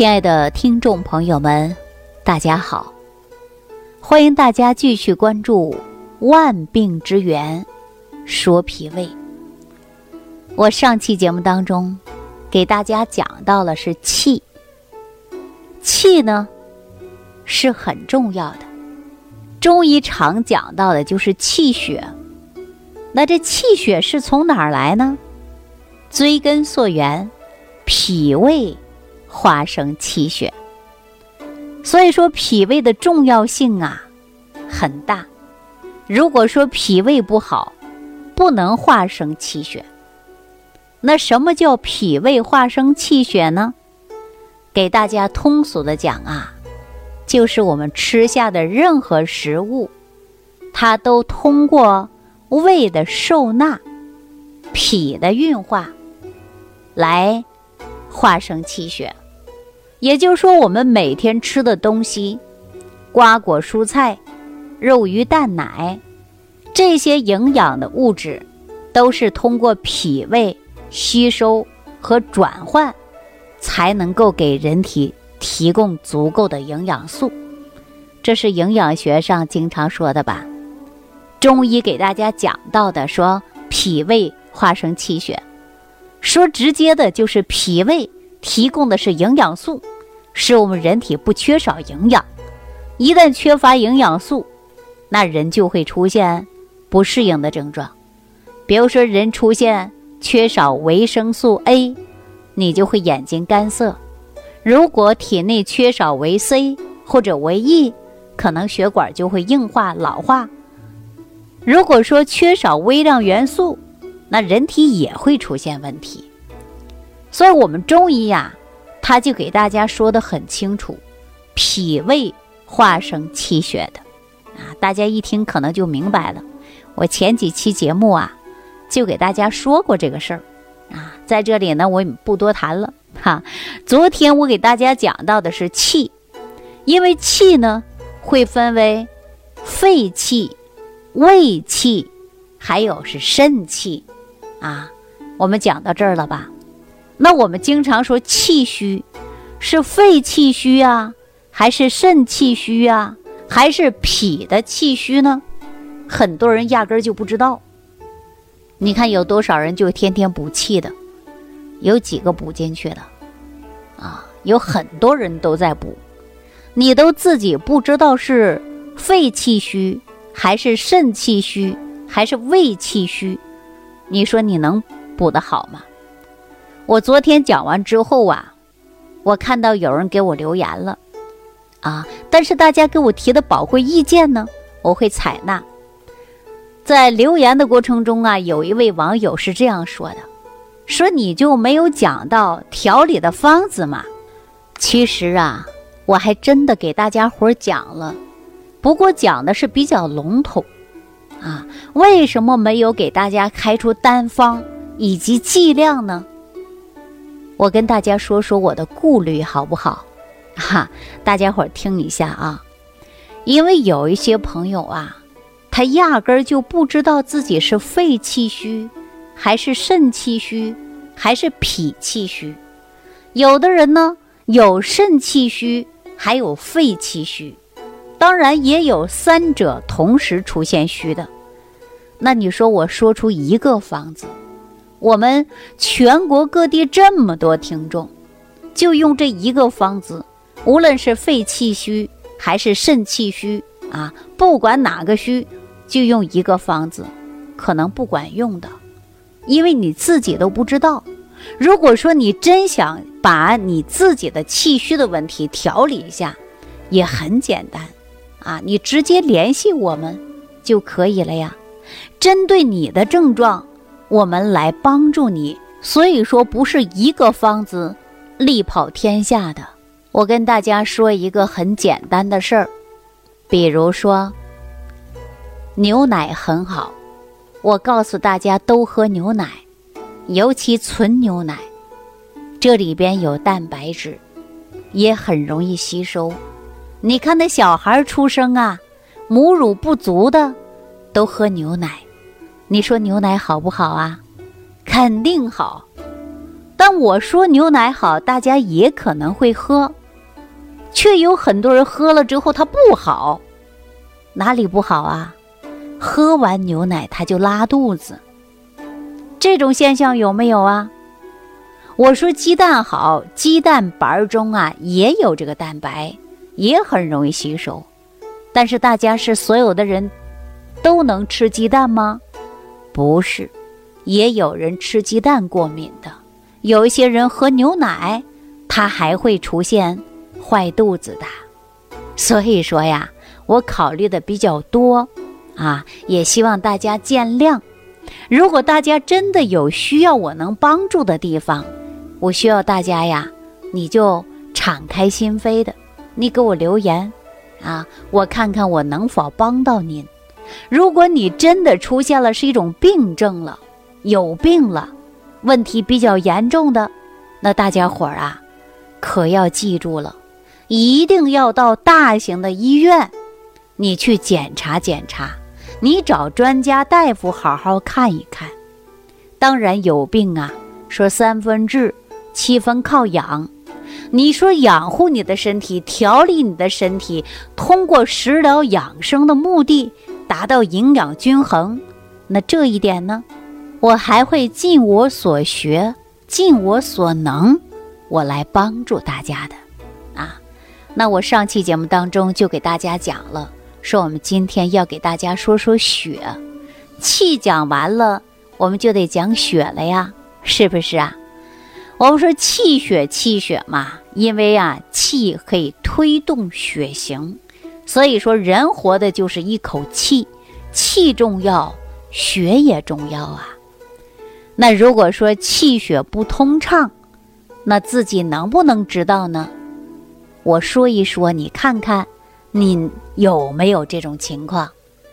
亲爱的听众朋友们，大家好！欢迎大家继续关注《万病之源说脾胃》。我上期节目当中给大家讲到了是气，气呢是很重要的。中医常讲到的就是气血，那这气血是从哪儿来呢？追根溯源，脾胃。化生气血，所以说脾胃的重要性啊很大。如果说脾胃不好，不能化生气血。那什么叫脾胃化生气血呢？给大家通俗的讲啊，就是我们吃下的任何食物，它都通过胃的受纳、脾的运化来化生气血。也就是说，我们每天吃的东西，瓜果蔬菜、肉鱼蛋奶，这些营养的物质，都是通过脾胃吸收和转换，才能够给人体提供足够的营养素。这是营养学上经常说的吧？中医给大家讲到的，说脾胃化生气血，说直接的就是脾胃。提供的是营养素，使我们人体不缺少营养。一旦缺乏营养素，那人就会出现不适应的症状。比如说，人出现缺少维生素 A，你就会眼睛干涩；如果体内缺少维 C 或者维 E，可能血管就会硬化老化。如果说缺少微量元素，那人体也会出现问题。所以，我们中医呀，他就给大家说的很清楚，脾胃化生气血的，啊，大家一听可能就明白了。我前几期节目啊，就给大家说过这个事儿，啊，在这里呢，我也不多谈了哈。昨天我给大家讲到的是气，因为气呢会分为肺气、胃气，还有是肾气，啊，我们讲到这儿了吧？那我们经常说气虚，是肺气虚啊，还是肾气虚啊，还是脾的气虚呢？很多人压根儿就不知道。你看有多少人就天天补气的，有几个补进去的？啊，有很多人都在补，你都自己不知道是肺气虚，还是肾气虚，还是胃气虚，你说你能补得好吗？我昨天讲完之后啊，我看到有人给我留言了，啊，但是大家给我提的宝贵意见呢，我会采纳。在留言的过程中啊，有一位网友是这样说的：“说你就没有讲到调理的方子吗？”其实啊，我还真的给大家伙讲了，不过讲的是比较笼统，啊，为什么没有给大家开出单方以及剂量呢？我跟大家说说我的顾虑好不好？哈，大家伙儿听一下啊，因为有一些朋友啊，他压根儿就不知道自己是肺气虚，还是肾气虚，还是脾气虚。有的人呢有肾气虚，还有肺气虚，当然也有三者同时出现虚的。那你说我说出一个方子？我们全国各地这么多听众，就用这一个方子，无论是肺气虚还是肾气虚啊，不管哪个虚，就用一个方子，可能不管用的，因为你自己都不知道。如果说你真想把你自己的气虚的问题调理一下，也很简单啊，你直接联系我们就可以了呀，针对你的症状。我们来帮助你，所以说不是一个方子力跑天下的。我跟大家说一个很简单的事儿，比如说牛奶很好，我告诉大家都喝牛奶，尤其纯牛奶，这里边有蛋白质，也很容易吸收。你看那小孩出生啊，母乳不足的都喝牛奶。你说牛奶好不好啊？肯定好。但我说牛奶好，大家也可能会喝，却有很多人喝了之后它不好，哪里不好啊？喝完牛奶他就拉肚子，这种现象有没有啊？我说鸡蛋好，鸡蛋白中啊也有这个蛋白，也很容易吸收。但是大家是所有的人都能吃鸡蛋吗？不是，也有人吃鸡蛋过敏的。有一些人喝牛奶，他还会出现坏肚子的。所以说呀，我考虑的比较多。啊，也希望大家见谅。如果大家真的有需要我能帮助的地方，我需要大家呀，你就敞开心扉的，你给我留言，啊，我看看我能否帮到您。如果你真的出现了是一种病症了，有病了，问题比较严重的，那大家伙儿啊，可要记住了，一定要到大型的医院，你去检查检查。你找专家大夫好好看一看，当然有病啊，说三分治，七分靠养。你说养护你的身体，调理你的身体，通过食疗养生的目的，达到营养均衡。那这一点呢，我还会尽我所学，尽我所能，我来帮助大家的。啊，那我上期节目当中就给大家讲了。说我们今天要给大家说说血，气讲完了，我们就得讲血了呀，是不是啊？我们说气血气血嘛，因为啊，气可以推动血行，所以说人活的就是一口气，气重要，血也重要啊。那如果说气血不通畅，那自己能不能知道呢？我说一说，你看看。你有没有这种情况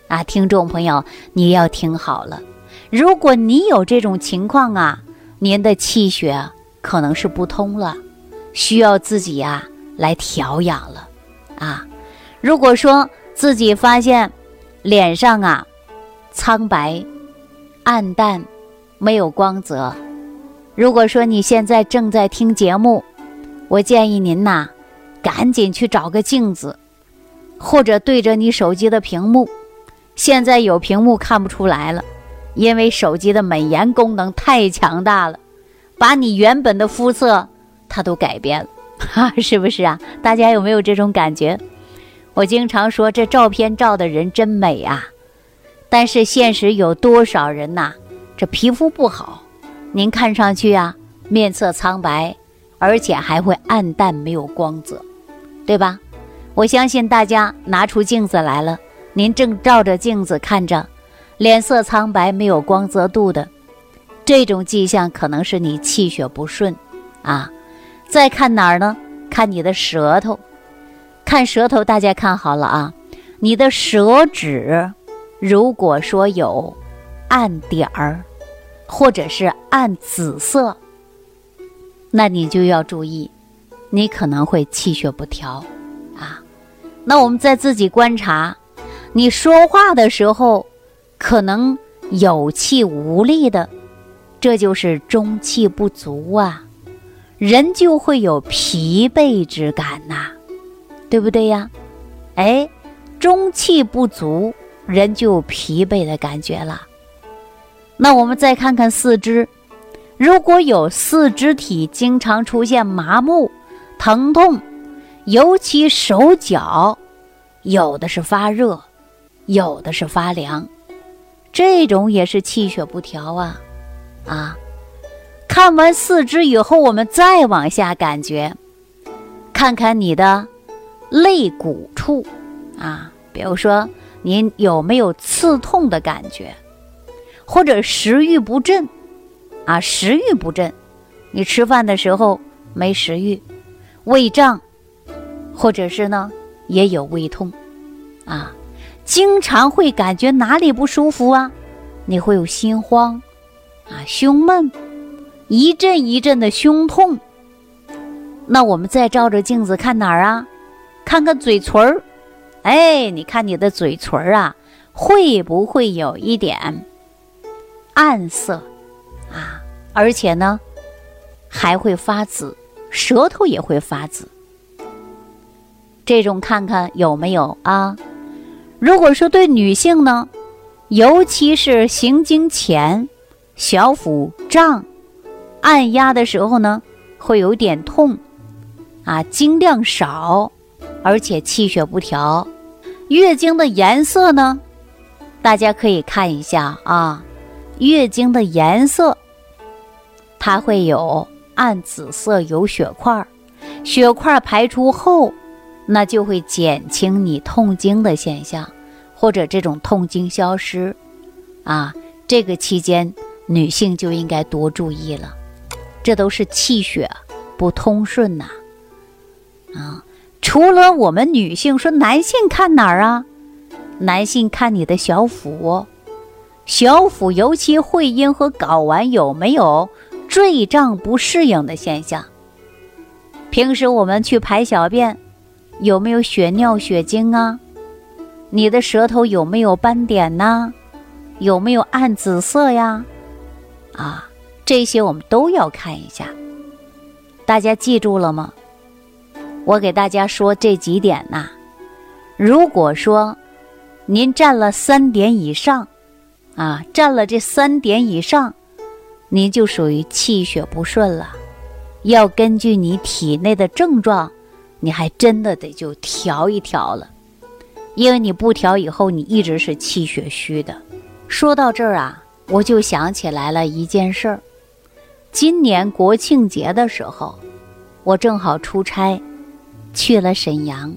啊？听众朋友，你要听好了。如果你有这种情况啊，您的气血可能是不通了，需要自己呀来调养了啊。如果说自己发现脸上啊苍白、暗淡、没有光泽，如果说你现在正在听节目，我建议您呐，赶紧去找个镜子。或者对着你手机的屏幕，现在有屏幕看不出来了，因为手机的美颜功能太强大了，把你原本的肤色它都改变了，哈，是不是啊？大家有没有这种感觉？我经常说这照片照的人真美啊，但是现实有多少人呐？这皮肤不好，您看上去啊面色苍白，而且还会暗淡没有光泽，对吧？我相信大家拿出镜子来了，您正照着镜子看着，脸色苍白、没有光泽度的，这种迹象可能是你气血不顺啊。再看哪儿呢？看你的舌头，看舌头，大家看好了啊，你的舌质如果说有暗点儿，或者是暗紫色，那你就要注意，你可能会气血不调啊。那我们再自己观察，你说话的时候可能有气无力的，这就是中气不足啊，人就会有疲惫之感呐，对不对呀？哎，中气不足，人就有疲惫的感觉了。那我们再看看四肢，如果有四肢体经常出现麻木、疼痛。尤其手脚，有的是发热，有的是发凉，这种也是气血不调啊！啊，看完四肢以后，我们再往下感觉，看看你的肋骨处啊，比如说您有没有刺痛的感觉，或者食欲不振啊？食欲不振，你吃饭的时候没食欲，胃胀。或者是呢，也有胃痛，啊，经常会感觉哪里不舒服啊？你会有心慌，啊，胸闷，一阵一阵的胸痛。那我们再照着镜子看哪儿啊？看看嘴唇儿，哎，你看你的嘴唇儿啊，会不会有一点暗色啊？而且呢，还会发紫，舌头也会发紫。这种看看有没有啊？如果说对女性呢，尤其是行经前，小腹胀，按压的时候呢，会有点痛，啊，经量少，而且气血不调，月经的颜色呢，大家可以看一下啊，月经的颜色，它会有暗紫色，有血块，血块排出后。那就会减轻你痛经的现象，或者这种痛经消失，啊，这个期间女性就应该多注意了，这都是气血不通顺呐，啊，除了我们女性说，男性看哪儿啊？男性看你的小腹，小腹尤其会阴和睾丸有没有坠胀不适应的现象？平时我们去排小便。有没有血尿、血精啊？你的舌头有没有斑点呐？有没有暗紫色呀？啊，这些我们都要看一下。大家记住了吗？我给大家说这几点呐。如果说您占了三点以上，啊，占了这三点以上，您就属于气血不顺了。要根据你体内的症状。你还真的得就调一调了，因为你不调以后，你一直是气血虚的。说到这儿啊，我就想起来了一件事儿。今年国庆节的时候，我正好出差，去了沈阳，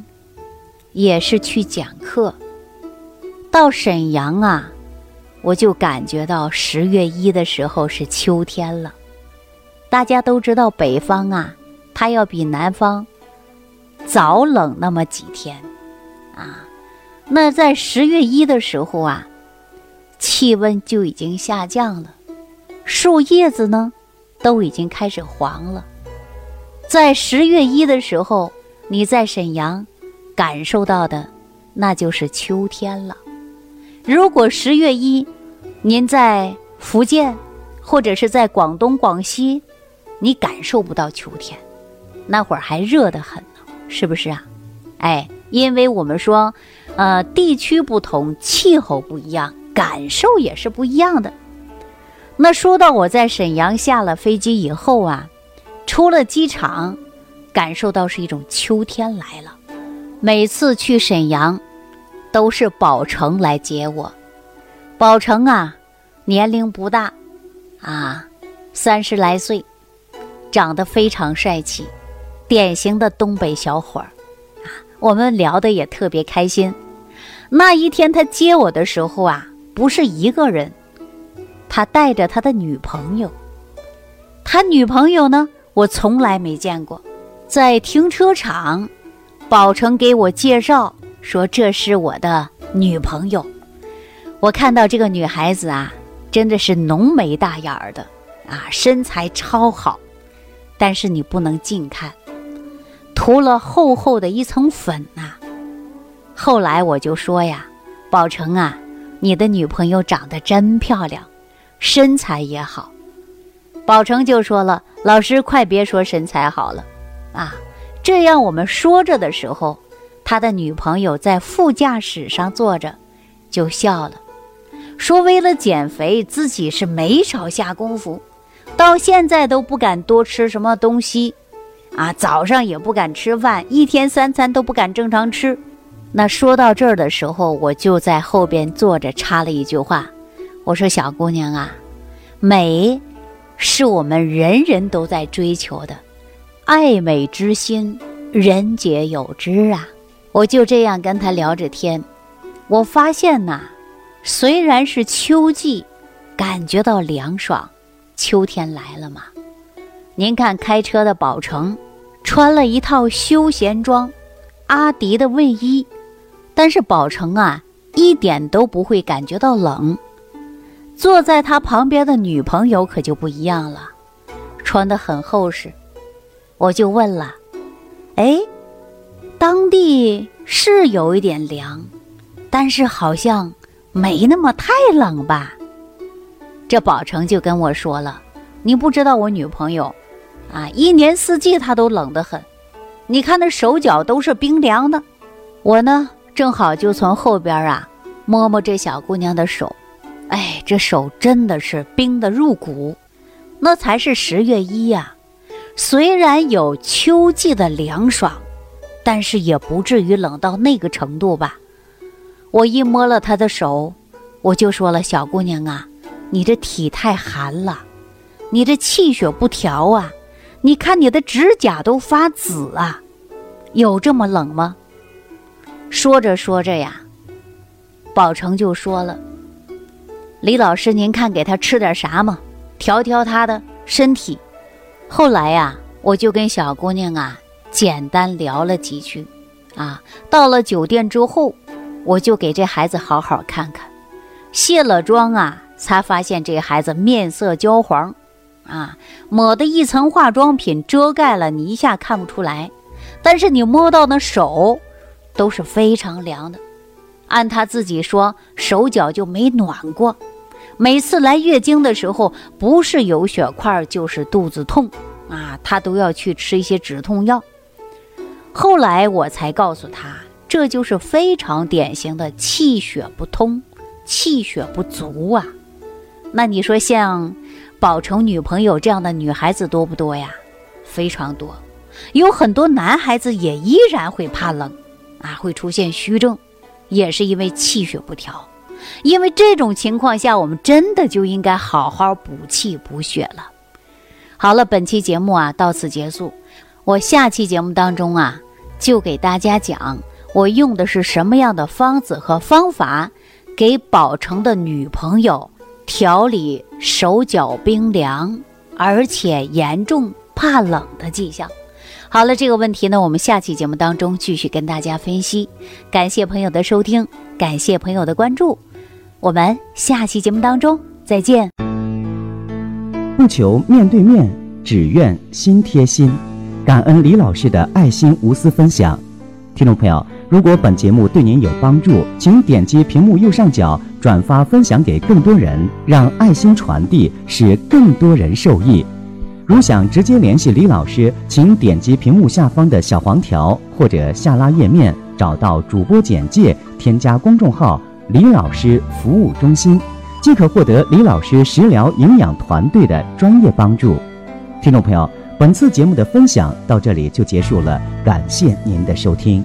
也是去讲课。到沈阳啊，我就感觉到十月一的时候是秋天了。大家都知道北方啊，它要比南方。早冷那么几天，啊，那在十月一的时候啊，气温就已经下降了，树叶子呢都已经开始黄了。在十月一的时候，你在沈阳感受到的那就是秋天了。如果十月一您在福建或者是在广东、广西，你感受不到秋天，那会儿还热得很呢。是不是啊？哎，因为我们说，呃，地区不同，气候不一样，感受也是不一样的。那说到我在沈阳下了飞机以后啊，出了机场，感受到是一种秋天来了。每次去沈阳，都是宝成来接我。宝成啊，年龄不大，啊，三十来岁，长得非常帅气。典型的东北小伙儿，啊，我们聊得也特别开心。那一天他接我的时候啊，不是一个人，他带着他的女朋友。他女朋友呢，我从来没见过。在停车场，宝成给我介绍说这是我的女朋友。我看到这个女孩子啊，真的是浓眉大眼儿的啊，身材超好，但是你不能近看。涂了厚厚的一层粉呐，后来我就说呀，宝成啊，你的女朋友长得真漂亮，身材也好。宝成就说了，老师快别说身材好了，啊，这样我们说着的时候，他的女朋友在副驾驶上坐着，就笑了，说为了减肥，自己是没少下功夫，到现在都不敢多吃什么东西。啊，早上也不敢吃饭，一天三餐都不敢正常吃。那说到这儿的时候，我就在后边坐着插了一句话，我说：“小姑娘啊，美是我们人人都在追求的，爱美之心，人皆有之啊。”我就这样跟他聊着天，我发现呐，虽然是秋季，感觉到凉爽，秋天来了嘛。您看，开车的宝成，穿了一套休闲装，阿迪的卫衣，但是宝成啊，一点都不会感觉到冷。坐在他旁边的女朋友可就不一样了，穿得很厚实。我就问了，哎，当地是有一点凉，但是好像没那么太冷吧？这宝成就跟我说了，你不知道我女朋友。啊，一年四季她都冷得很。你看那手脚都是冰凉的。我呢，正好就从后边啊摸摸这小姑娘的手，哎，这手真的是冰的入骨。那才是十月一呀，虽然有秋季的凉爽，但是也不至于冷到那个程度吧。我一摸了她的手，我就说了：“小姑娘啊，你这体太寒了，你这气血不调啊。”你看你的指甲都发紫啊，有这么冷吗？说着说着呀，宝成就说了：“李老师，您看给他吃点啥嘛，调调他的身体。”后来呀，我就跟小姑娘啊简单聊了几句，啊，到了酒店之后，我就给这孩子好好看看，卸了妆啊，才发现这孩子面色焦黄。啊，抹的一层化妆品遮盖了，你一下看不出来。但是你摸到那手，都是非常凉的。按他自己说，手脚就没暖过。每次来月经的时候，不是有血块，就是肚子痛啊，他都要去吃一些止痛药。后来我才告诉他，这就是非常典型的气血不通、气血不足啊。那你说像？宝成女朋友这样的女孩子多不多呀？非常多，有很多男孩子也依然会怕冷，啊，会出现虚症，也是因为气血不调。因为这种情况下，我们真的就应该好好补气补血了。好了，本期节目啊到此结束，我下期节目当中啊就给大家讲我用的是什么样的方子和方法给宝成的女朋友。调理手脚冰凉，而且严重怕冷的迹象。好了，这个问题呢，我们下期节目当中继续跟大家分析。感谢朋友的收听，感谢朋友的关注，我们下期节目当中再见。不求面对面，只愿心贴心。感恩李老师的爱心无私分享。听众朋友，如果本节目对您有帮助，请点击屏幕右上角转发分享给更多人，让爱心传递，使更多人受益。如想直接联系李老师，请点击屏幕下方的小黄条或者下拉页面，找到主播简介，添加公众号“李老师服务中心”，即可获得李老师食疗营养团队的专业帮助。听众朋友。本次节目的分享到这里就结束了，感谢您的收听。